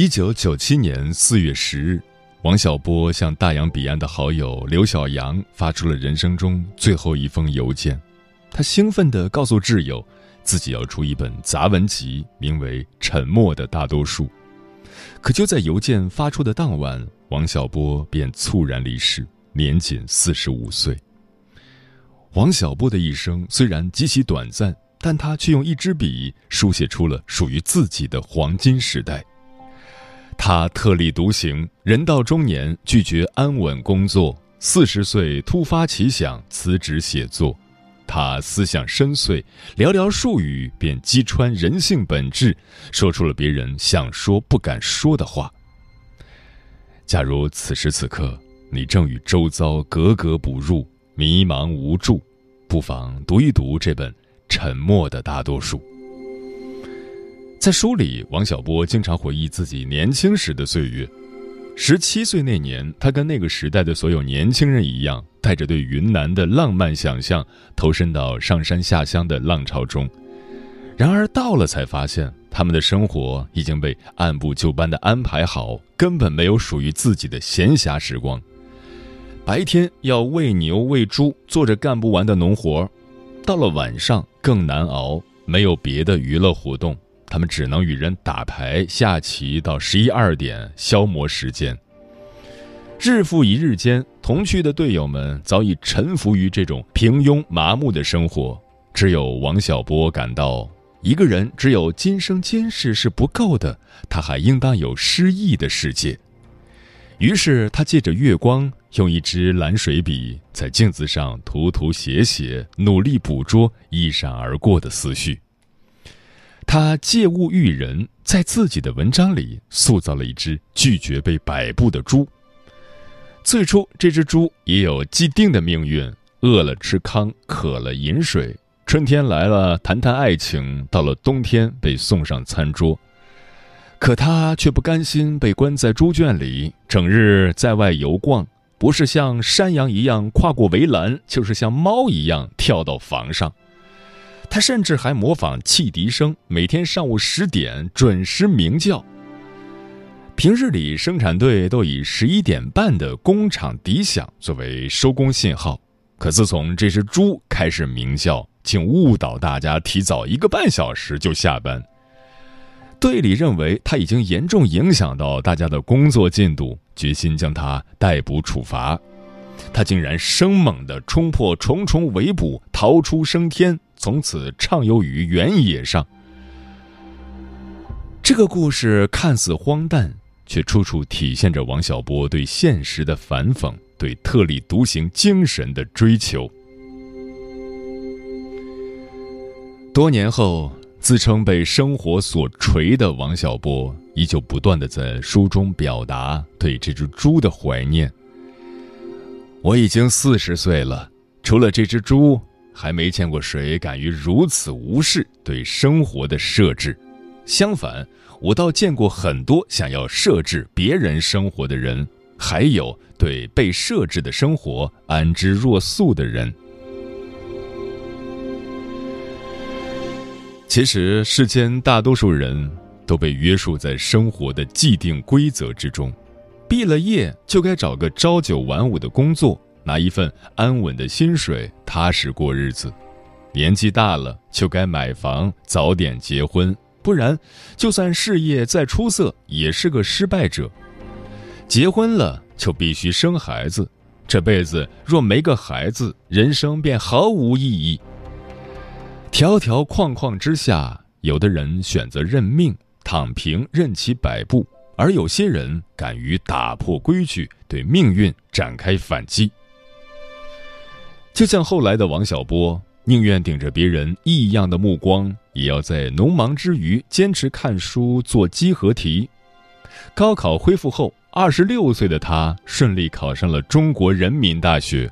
一九九七年四月十日，王小波向大洋彼岸的好友刘小阳发出了人生中最后一封邮件。他兴奋地告诉挚友，自己要出一本杂文集，名为《沉默的大多数》。可就在邮件发出的当晚，王小波便猝然离世，年仅四十五岁。王小波的一生虽然极其短暂，但他却用一支笔书写出了属于自己的黄金时代。他特立独行，人到中年拒绝安稳工作，四十岁突发奇想辞职写作。他思想深邃，寥寥数语便击穿人性本质，说出了别人想说不敢说的话。假如此时此刻你正与周遭格格不入、迷茫无助，不妨读一读这本《沉默的大多数》。在书里，王小波经常回忆自己年轻时的岁月。十七岁那年，他跟那个时代的所有年轻人一样，带着对云南的浪漫想象，投身到上山下乡的浪潮中。然而到了，才发现他们的生活已经被按部就班的安排好，根本没有属于自己的闲暇时光。白天要喂牛喂猪，做着干不完的农活；到了晚上更难熬，没有别的娱乐活动。他们只能与人打牌、下棋到十一二点消磨时间。日复一日间，同去的队友们早已臣服于这种平庸麻木的生活。只有王小波感到，一个人只有今生今世是不够的，他还应当有诗意的世界。于是，他借着月光，用一支蓝水笔在镜子上涂涂写写，努力捕捉一闪而过的思绪。他借物喻人，在自己的文章里塑造了一只拒绝被摆布的猪。最初，这只猪也有既定的命运：饿了吃糠，渴了饮水。春天来了，谈谈爱情；到了冬天，被送上餐桌。可他却不甘心被关在猪圈里，整日在外游逛，不是像山羊一样跨过围栏，就是像猫一样跳到房上。他甚至还模仿汽笛声，每天上午十点准时鸣叫。平日里，生产队都以十一点半的工厂笛响作为收工信号，可自从这只猪开始鸣叫，竟误导大家提早一个半小时就下班。队里认为他已经严重影响到大家的工作进度，决心将他逮捕处罚。他竟然生猛地冲破重重围捕，逃出升天。从此畅游于原野上。这个故事看似荒诞，却处处体现着王小波对现实的反讽，对特立独行精神的追求。多年后，自称被生活所锤的王小波，依旧不断的在书中表达对这只猪的怀念。我已经四十岁了，除了这只猪。还没见过谁敢于如此无视对生活的设置，相反，我倒见过很多想要设置别人生活的人，还有对被设置的生活安之若素的人。其实，世间大多数人都被约束在生活的既定规则之中，毕了业就该找个朝九晚五的工作，拿一份安稳的薪水，踏实过日子。年纪大了就该买房，早点结婚，不然就算事业再出色，也是个失败者。结婚了就必须生孩子，这辈子若没个孩子，人生便毫无意义。条条框框之下，有的人选择认命，躺平，任其摆布；而有些人敢于打破规矩，对命运展开反击。就像后来的王小波。宁愿顶着别人异样的目光，也要在农忙之余坚持看书做几何题。高考恢复后，二十六岁的他顺利考上了中国人民大学。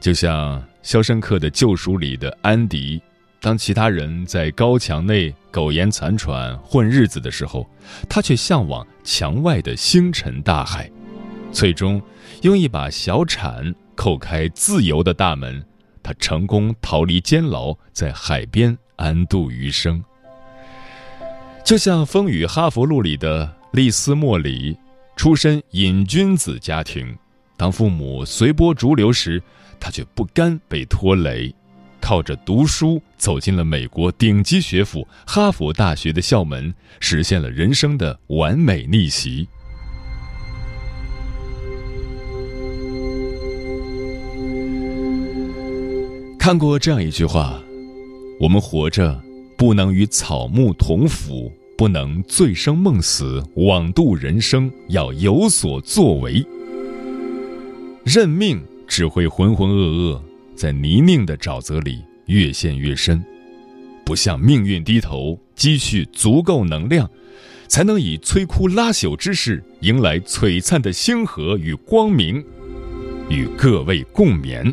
就像《肖申克的救赎》里的安迪，当其他人在高墙内苟延残喘混日子的时候，他却向往墙外的星辰大海，最终用一把小铲叩开自由的大门。他成功逃离监牢，在海边安度余生。就像《风雨哈佛路》里的丽丝·莫里，出身瘾君子家庭，当父母随波逐流时，他却不甘被拖累，靠着读书走进了美国顶级学府哈佛大学的校门，实现了人生的完美逆袭。看过这样一句话：“我们活着，不能与草木同腐，不能醉生梦死，枉度人生，要有所作为。认命只会浑浑噩噩，在泥泞的沼泽里越陷越深。不向命运低头，积蓄足够能量，才能以摧枯拉朽之势，迎来璀璨的星河与光明。与各位共勉。”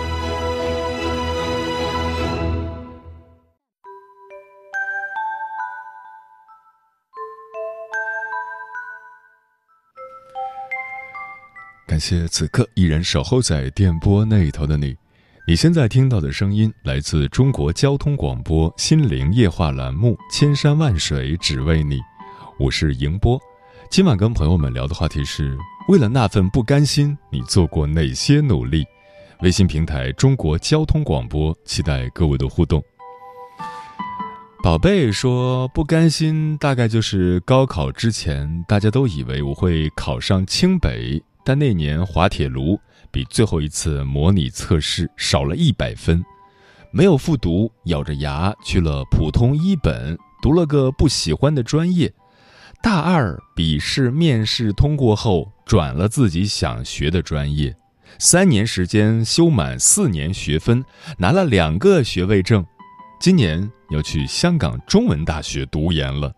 感谢此刻依然守候在电波那头的你。你现在听到的声音来自中国交通广播《心灵夜话》栏目《千山万水只为你》，我是迎波。今晚跟朋友们聊的话题是：为了那份不甘心，你做过哪些努力？微信平台中国交通广播，期待各位的互动。宝贝说不甘心，大概就是高考之前，大家都以为我会考上清北。但那年滑铁卢比最后一次模拟测试少了一百分，没有复读，咬着牙去了普通一本，读了个不喜欢的专业。大二笔试面试通过后，转了自己想学的专业，三年时间修满四年学分，拿了两个学位证。今年要去香港中文大学读研了。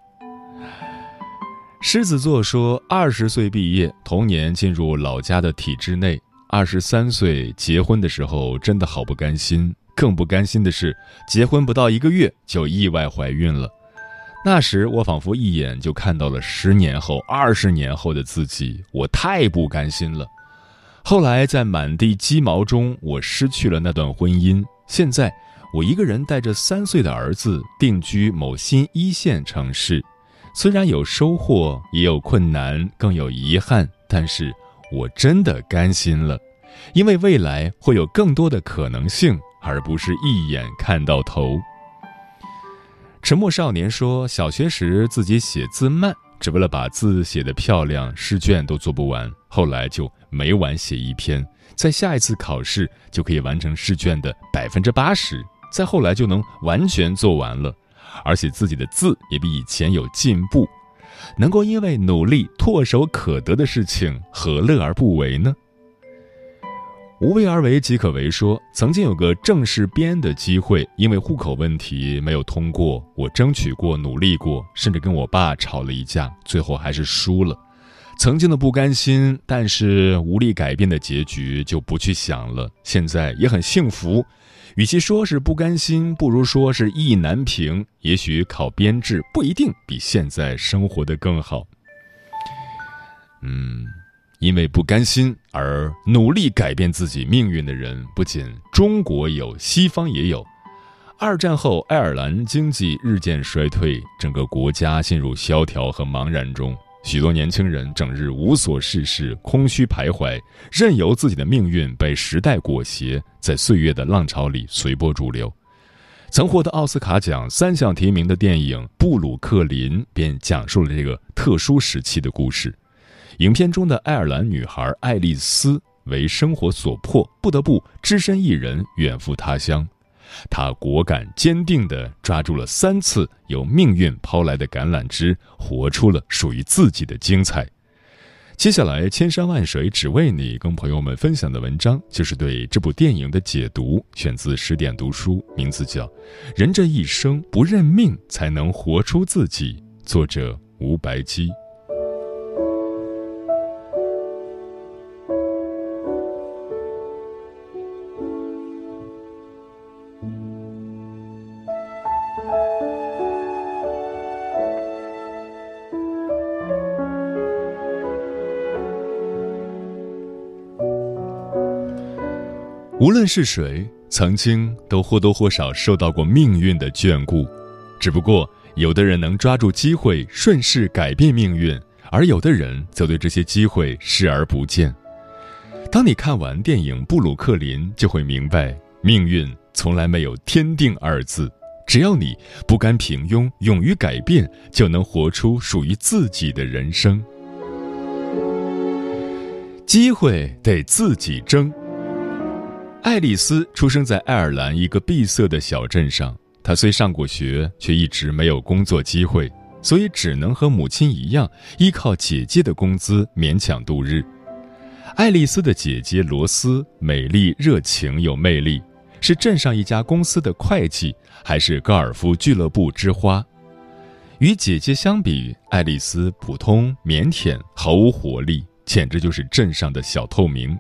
狮子座说：“二十岁毕业，同年进入老家的体制内。二十三岁结婚的时候，真的好不甘心。更不甘心的是，结婚不到一个月就意外怀孕了。那时我仿佛一眼就看到了十年后、二十年后的自己，我太不甘心了。后来在满地鸡毛中，我失去了那段婚姻。现在我一个人带着三岁的儿子，定居某新一线城市。”虽然有收获，也有困难，更有遗憾，但是我真的甘心了，因为未来会有更多的可能性，而不是一眼看到头。沉默少年说，小学时自己写字慢，只为了把字写得漂亮，试卷都做不完，后来就每晚写一篇，在下一次考试就可以完成试卷的百分之八十，再后来就能完全做完了。而且自己的字也比以前有进步，能够因为努力唾手可得的事情，何乐而不为呢？无为而为即可为。说曾经有个正式编的机会，因为户口问题没有通过，我争取过、努力过，甚至跟我爸吵了一架，最后还是输了。曾经的不甘心，但是无力改变的结局就不去想了。现在也很幸福，与其说是不甘心，不如说是意难平。也许考编制不一定比现在生活的更好。嗯。因为不甘心而努力改变自己命运的人，不仅中国有，西方也有。二战后，爱尔兰经济日渐衰退，整个国家陷入萧条和茫然中。许多年轻人整日无所事事，空虚徘徊，任由自己的命运被时代裹挟，在岁月的浪潮里随波逐流。曾获得奥斯卡奖三项提名的电影《布鲁克林》便讲述了这个特殊时期的故事。影片中的爱尔兰女孩爱丽丝为生活所迫，不得不只身一人远赴他乡。他果敢坚定地抓住了三次由命运抛来的橄榄枝，活出了属于自己的精彩。接下来，千山万水只为你，跟朋友们分享的文章就是对这部电影的解读，选自十点读书，名字叫《人这一生不认命才能活出自己》，作者吴白基。无论是谁，曾经都或多或少受到过命运的眷顾，只不过有的人能抓住机会顺势改变命运，而有的人则对这些机会视而不见。当你看完电影《布鲁克林》，就会明白，命运从来没有天定二字，只要你不甘平庸，勇于改变，就能活出属于自己的人生。机会得自己争。爱丽丝出生在爱尔兰一个闭塞的小镇上。她虽上过学，却一直没有工作机会，所以只能和母亲一样，依靠姐姐的工资勉强度日。爱丽丝的姐姐罗斯美丽、热情、有魅力，是镇上一家公司的会计，还是高尔夫俱乐部之花。与姐姐相比，爱丽丝普通、腼腆，毫无活力，简直就是镇上的小透明。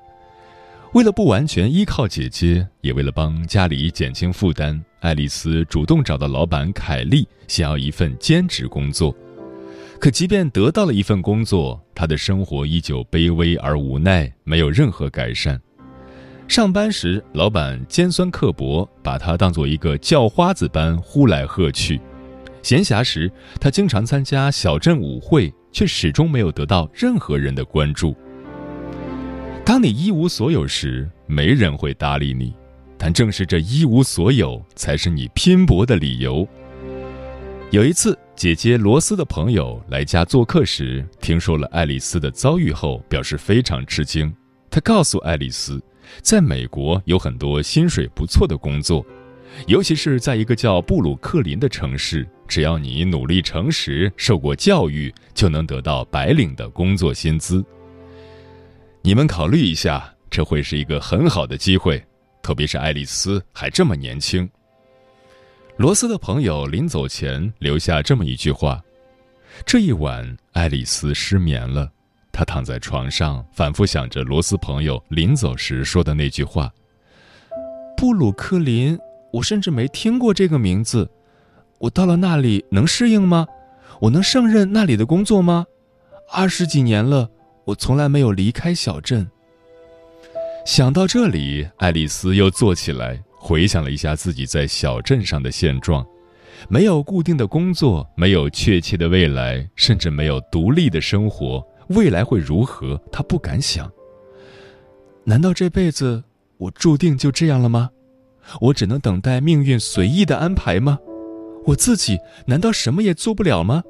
为了不完全依靠姐姐，也为了帮家里减轻负担，爱丽丝主动找到老板凯利，想要一份兼职工作。可即便得到了一份工作，她的生活依旧卑微而无奈，没有任何改善。上班时，老板尖酸刻薄，把她当做一个叫花子般呼来喝去；闲暇时，她经常参加小镇舞会，却始终没有得到任何人的关注。当你一无所有时，没人会搭理你，但正是这一无所有，才是你拼搏的理由。有一次，姐姐罗斯的朋友来家做客时，听说了爱丽丝的遭遇后，表示非常吃惊。他告诉爱丽丝，在美国有很多薪水不错的工作，尤其是在一个叫布鲁克林的城市，只要你努力诚实、受过教育，就能得到白领的工作薪资。你们考虑一下，这会是一个很好的机会，特别是爱丽丝还这么年轻。罗斯的朋友临走前留下这么一句话：这一晚，爱丽丝失眠了，她躺在床上，反复想着罗斯朋友临走时说的那句话。布鲁克林，我甚至没听过这个名字，我到了那里能适应吗？我能胜任那里的工作吗？二十几年了。我从来没有离开小镇。想到这里，爱丽丝又坐起来，回想了一下自己在小镇上的现状：没有固定的工作，没有确切的未来，甚至没有独立的生活。未来会如何？她不敢想。难道这辈子我注定就这样了吗？我只能等待命运随意的安排吗？我自己难道什么也做不了吗？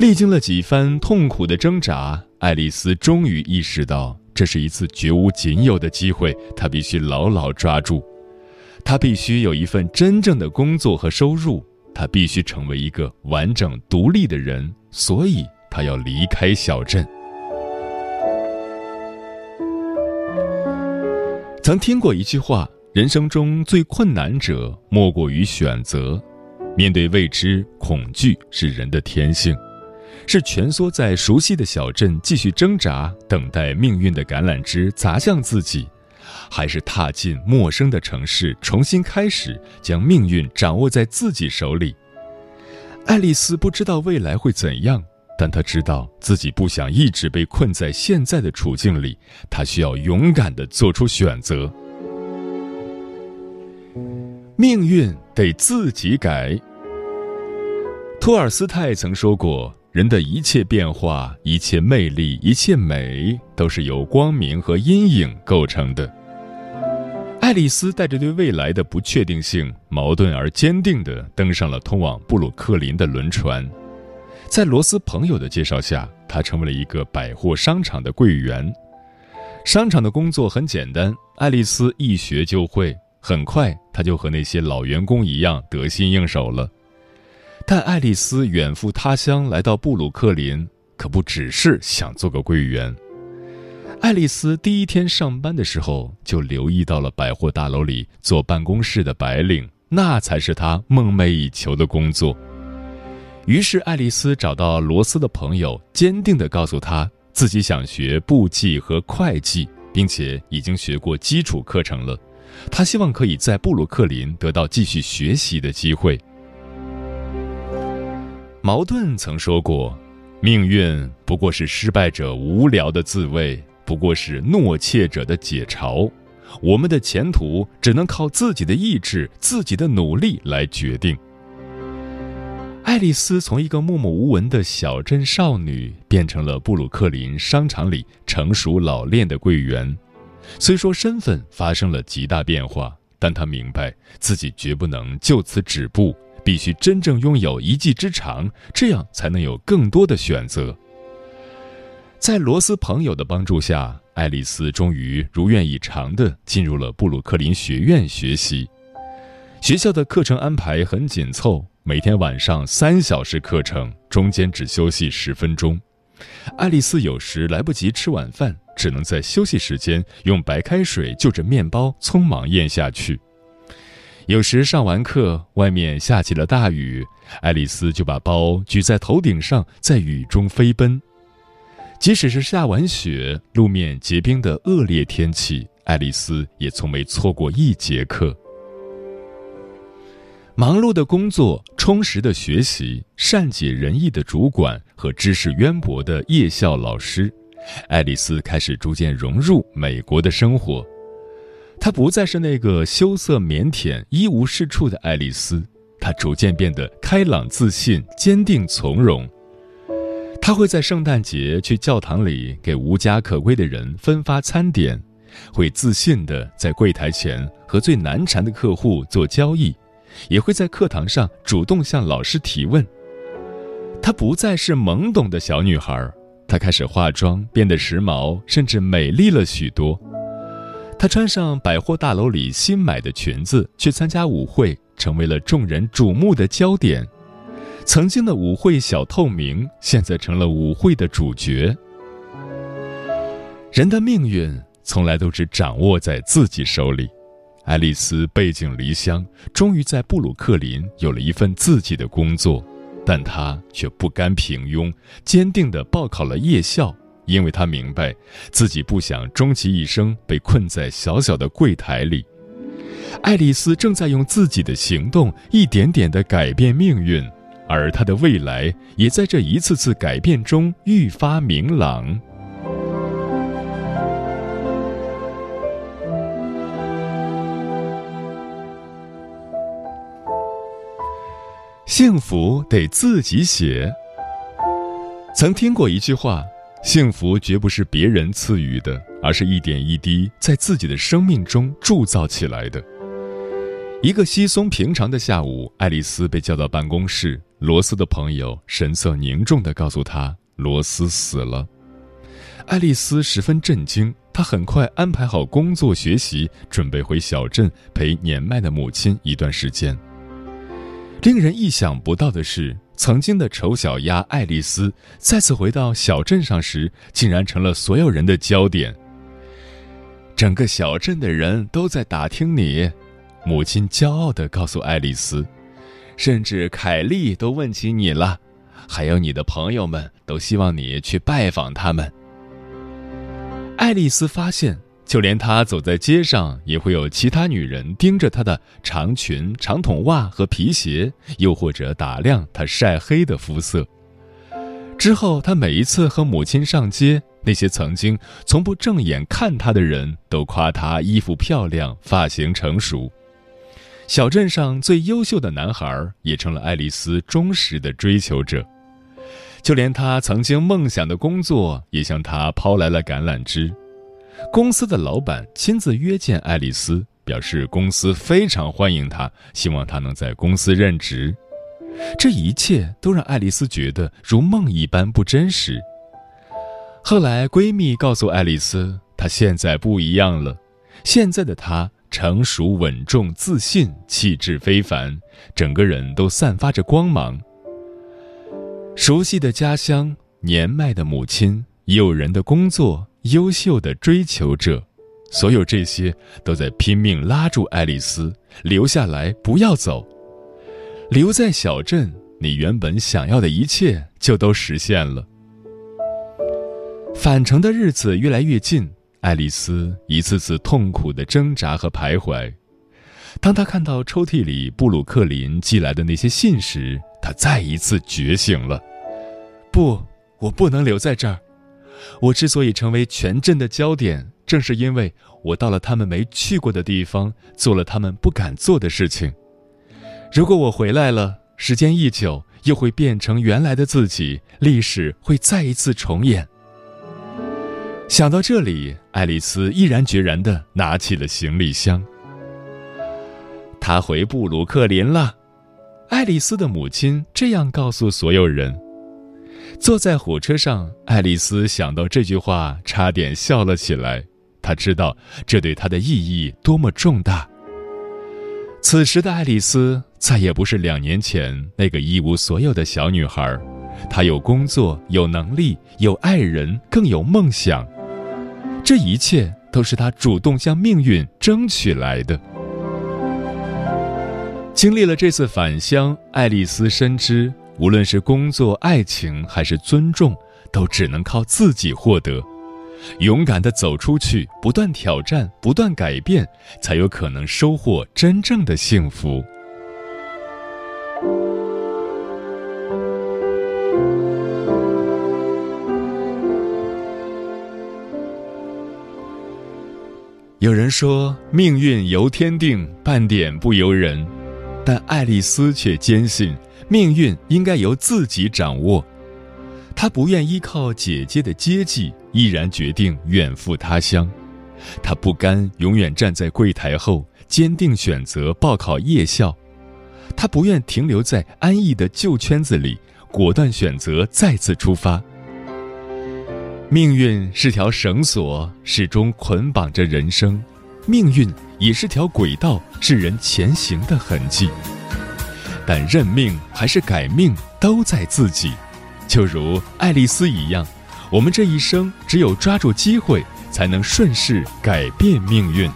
历经了几番痛苦的挣扎，爱丽丝终于意识到，这是一次绝无仅有的机会，她必须牢牢抓住。她必须有一份真正的工作和收入，她必须成为一个完整独立的人，所以她要离开小镇。曾听过一句话：人生中最困难者，莫过于选择。面对未知，恐惧是人的天性，是蜷缩在熟悉的小镇继续挣扎，等待命运的橄榄枝砸向自己，还是踏进陌生的城市，重新开始，将命运掌握在自己手里？爱丽丝不知道未来会怎样，但她知道自己不想一直被困在现在的处境里，她需要勇敢地做出选择。命运得自己改。托尔斯泰曾说过：“人的一切变化、一切魅力、一切美，都是由光明和阴影构成的。”爱丽丝带着对未来的不确定性，矛盾而坚定地登上了通往布鲁克林的轮船。在罗斯朋友的介绍下，她成为了一个百货商场的柜员。商场的工作很简单，爱丽丝一学就会。很快，她就和那些老员工一样得心应手了。但爱丽丝远赴他乡来到布鲁克林，可不只是想做个柜员。爱丽丝第一天上班的时候，就留意到了百货大楼里坐办公室的白领，那才是她梦寐以求的工作。于是，爱丽丝找到罗斯的朋友，坚定地告诉他自己想学簿记和会计，并且已经学过基础课程了。她希望可以在布鲁克林得到继续学习的机会。矛盾曾说过：“命运不过是失败者无聊的自慰，不过是懦怯者的解嘲。我们的前途只能靠自己的意志、自己的努力来决定。”爱丽丝从一个默默无闻的小镇少女，变成了布鲁克林商场里成熟老练的柜员。虽说身份发生了极大变化，但她明白自己绝不能就此止步。必须真正拥有一技之长，这样才能有更多的选择。在罗斯朋友的帮助下，爱丽丝终于如愿以偿地进入了布鲁克林学院学习。学校的课程安排很紧凑，每天晚上三小时课程，中间只休息十分钟。爱丽丝有时来不及吃晚饭，只能在休息时间用白开水就着面包匆忙咽下去。有时上完课，外面下起了大雨，爱丽丝就把包举在头顶上，在雨中飞奔。即使是下完雪、路面结冰的恶劣天气，爱丽丝也从没错过一节课。忙碌的工作、充实的学习、善解人意的主管和知识渊博的夜校老师，爱丽丝开始逐渐融入美国的生活。她不再是那个羞涩腼腆、一无是处的爱丽丝，她逐渐变得开朗自信、坚定从容。她会在圣诞节去教堂里给无家可归的人分发餐点，会自信地在柜台前和最难缠的客户做交易，也会在课堂上主动向老师提问。她不再是懵懂的小女孩，她开始化妆，变得时髦，甚至美丽了许多。她穿上百货大楼里新买的裙子去参加舞会，成为了众人瞩目的焦点。曾经的舞会小透明，现在成了舞会的主角。人的命运从来都只掌握在自己手里。爱丽丝背井离乡，终于在布鲁克林有了一份自己的工作，但她却不甘平庸，坚定地报考了夜校。因为他明白，自己不想终其一生被困在小小的柜台里。爱丽丝正在用自己的行动一点点地改变命运，而她的未来也在这一次次改变中愈发明朗。幸福得自己写。曾听过一句话。幸福绝不是别人赐予的，而是一点一滴在自己的生命中铸造起来的。一个稀松平常的下午，爱丽丝被叫到办公室，罗斯的朋友神色凝重地告诉她，罗斯死了。爱丽丝十分震惊，她很快安排好工作、学习，准备回小镇陪年迈的母亲一段时间。令人意想不到的是，曾经的丑小鸭爱丽丝再次回到小镇上时，竟然成了所有人的焦点。整个小镇的人都在打听你，母亲骄傲地告诉爱丽丝，甚至凯莉都问起你了，还有你的朋友们都希望你去拜访他们。爱丽丝发现。就连她走在街上，也会有其他女人盯着她的长裙、长筒袜和皮鞋，又或者打量她晒黑的肤色。之后，她每一次和母亲上街，那些曾经从不正眼看她的人都夸她衣服漂亮、发型成熟。小镇上最优秀的男孩也成了爱丽丝忠实的追求者，就连她曾经梦想的工作，也向她抛来了橄榄枝。公司的老板亲自约见爱丽丝，表示公司非常欢迎她，希望她能在公司任职。这一切都让爱丽丝觉得如梦一般不真实。后来，闺蜜告诉爱丽丝，她现在不一样了，现在的她成熟稳重、自信，气质非凡，整个人都散发着光芒。熟悉的家乡，年迈的母亲，诱人的工作。优秀的追求者，所有这些都在拼命拉住爱丽丝留下来，不要走。留在小镇，你原本想要的一切就都实现了。返程的日子越来越近，爱丽丝一次次痛苦的挣扎和徘徊。当她看到抽屉里布鲁克林寄来的那些信时，她再一次觉醒了。不，我不能留在这儿。我之所以成为全镇的焦点，正是因为我到了他们没去过的地方，做了他们不敢做的事情。如果我回来了，时间一久，又会变成原来的自己，历史会再一次重演。想到这里，爱丽丝毅然决然地拿起了行李箱。她回布鲁克林了。爱丽丝的母亲这样告诉所有人。坐在火车上，爱丽丝想到这句话，差点笑了起来。她知道这对她的意义多么重大。此时的爱丽丝再也不是两年前那个一无所有的小女孩，她有工作，有能力，有爱人，更有梦想。这一切都是她主动向命运争取来的。经历了这次返乡，爱丽丝深知。无论是工作、爱情还是尊重，都只能靠自己获得。勇敢的走出去，不断挑战，不断改变，才有可能收获真正的幸福。有人说，命运由天定，半点不由人，但爱丽丝却坚信。命运应该由自己掌握，她不愿依靠姐姐的接济，毅然决定远赴他乡。她不甘永远站在柜台后，坚定选择报考夜校。她不愿停留在安逸的旧圈子里，果断选择再次出发。命运是条绳索，始终捆绑着人生；命运也是条轨道，是人前行的痕迹。但认命还是改命，都在自己。就如爱丽丝一样，我们这一生只有抓住机会，才能顺势改变命运。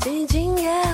寂静夜